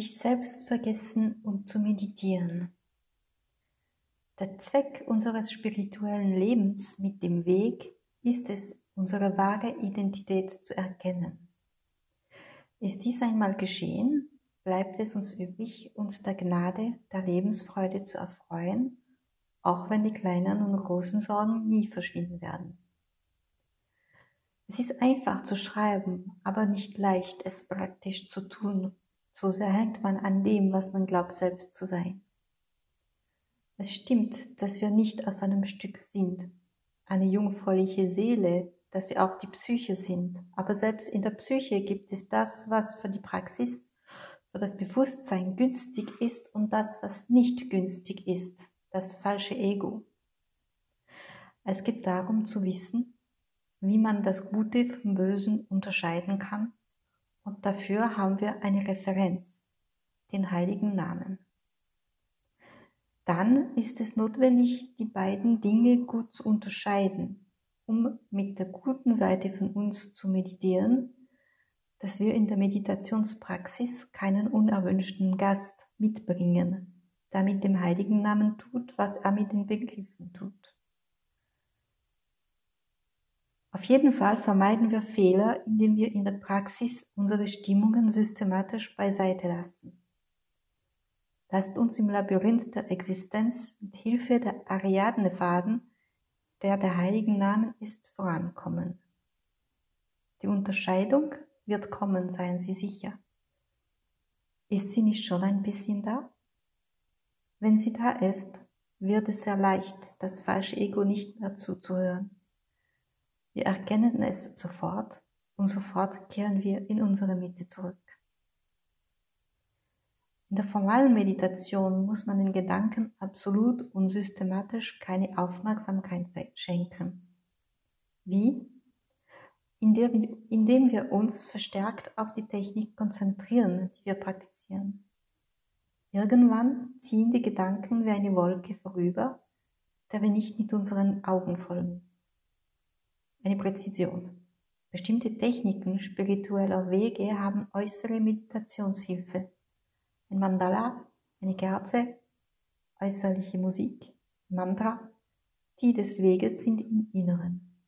sich selbst vergessen, um zu meditieren. Der Zweck unseres spirituellen Lebens mit dem Weg ist es, unsere wahre Identität zu erkennen. Ist dies einmal geschehen, bleibt es uns übrig, uns der Gnade, der Lebensfreude zu erfreuen, auch wenn die kleinen und großen Sorgen nie verschwinden werden. Es ist einfach zu schreiben, aber nicht leicht, es praktisch zu tun. So sehr hängt man an dem, was man glaubt selbst zu sein. Es stimmt, dass wir nicht aus einem Stück sind, eine jungfräuliche Seele, dass wir auch die Psyche sind. Aber selbst in der Psyche gibt es das, was für die Praxis, für das Bewusstsein günstig ist und das, was nicht günstig ist, das falsche Ego. Es geht darum zu wissen, wie man das Gute vom Bösen unterscheiden kann und dafür haben wir eine Referenz, den heiligen Namen. Dann ist es notwendig, die beiden Dinge gut zu unterscheiden um mit der guten Seite von uns zu meditieren, dass wir in der Meditationspraxis keinen unerwünschten Gast mitbringen, der mit dem heiligen Namen tut, was er mit den Begriffen tut. Auf jeden Fall vermeiden wir Fehler, indem wir in der Praxis unsere Stimmungen systematisch beiseite lassen. Lasst uns im Labyrinth der Existenz mit Hilfe der Ariadne-Faden der der heiligen Namen ist, vorankommen. Die Unterscheidung wird kommen, seien Sie sicher. Ist sie nicht schon ein bisschen da? Wenn sie da ist, wird es sehr leicht, das falsche Ego nicht mehr zuzuhören. Wir erkennen es sofort und sofort kehren wir in unsere Mitte zurück. In der formalen Meditation muss man den Gedanken absolut und systematisch keine Aufmerksamkeit schenken. Wie? Indem wir uns verstärkt auf die Technik konzentrieren, die wir praktizieren. Irgendwann ziehen die Gedanken wie eine Wolke vorüber, der wir nicht mit unseren Augen folgen. Eine Präzision. Bestimmte Techniken spiritueller Wege haben äußere Meditationshilfe ein Mandala, eine Kerze, äußerliche Musik, Mantra, die des Weges sind im Inneren.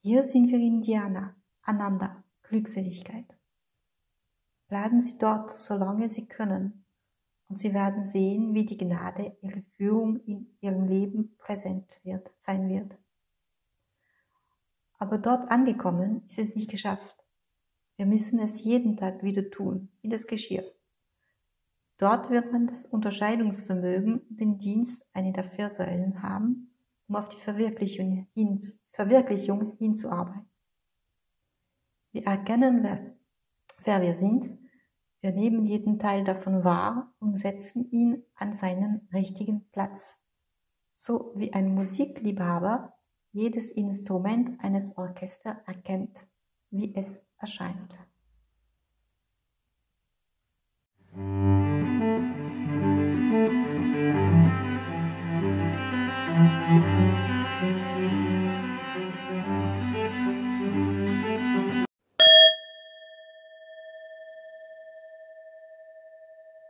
Hier sind wir in Dhyana, Ananda, Glückseligkeit. Bleiben Sie dort, solange Sie können, und Sie werden sehen, wie die Gnade Ihre Führung in Ihrem Leben präsent wird, sein wird. Aber dort angekommen ist es nicht geschafft. Wir müssen es jeden Tag wieder tun, wie das Geschirr. Dort wird man das Unterscheidungsvermögen und den Dienst eine der vier Säulen haben, um auf die Verwirklichung, hin, Verwirklichung hinzuarbeiten. Wir erkennen, wer, wer wir sind, wir nehmen jeden Teil davon wahr und setzen ihn an seinen richtigen Platz. So wie ein Musikliebhaber jedes Instrument eines Orchesters erkennt, wie es erscheint.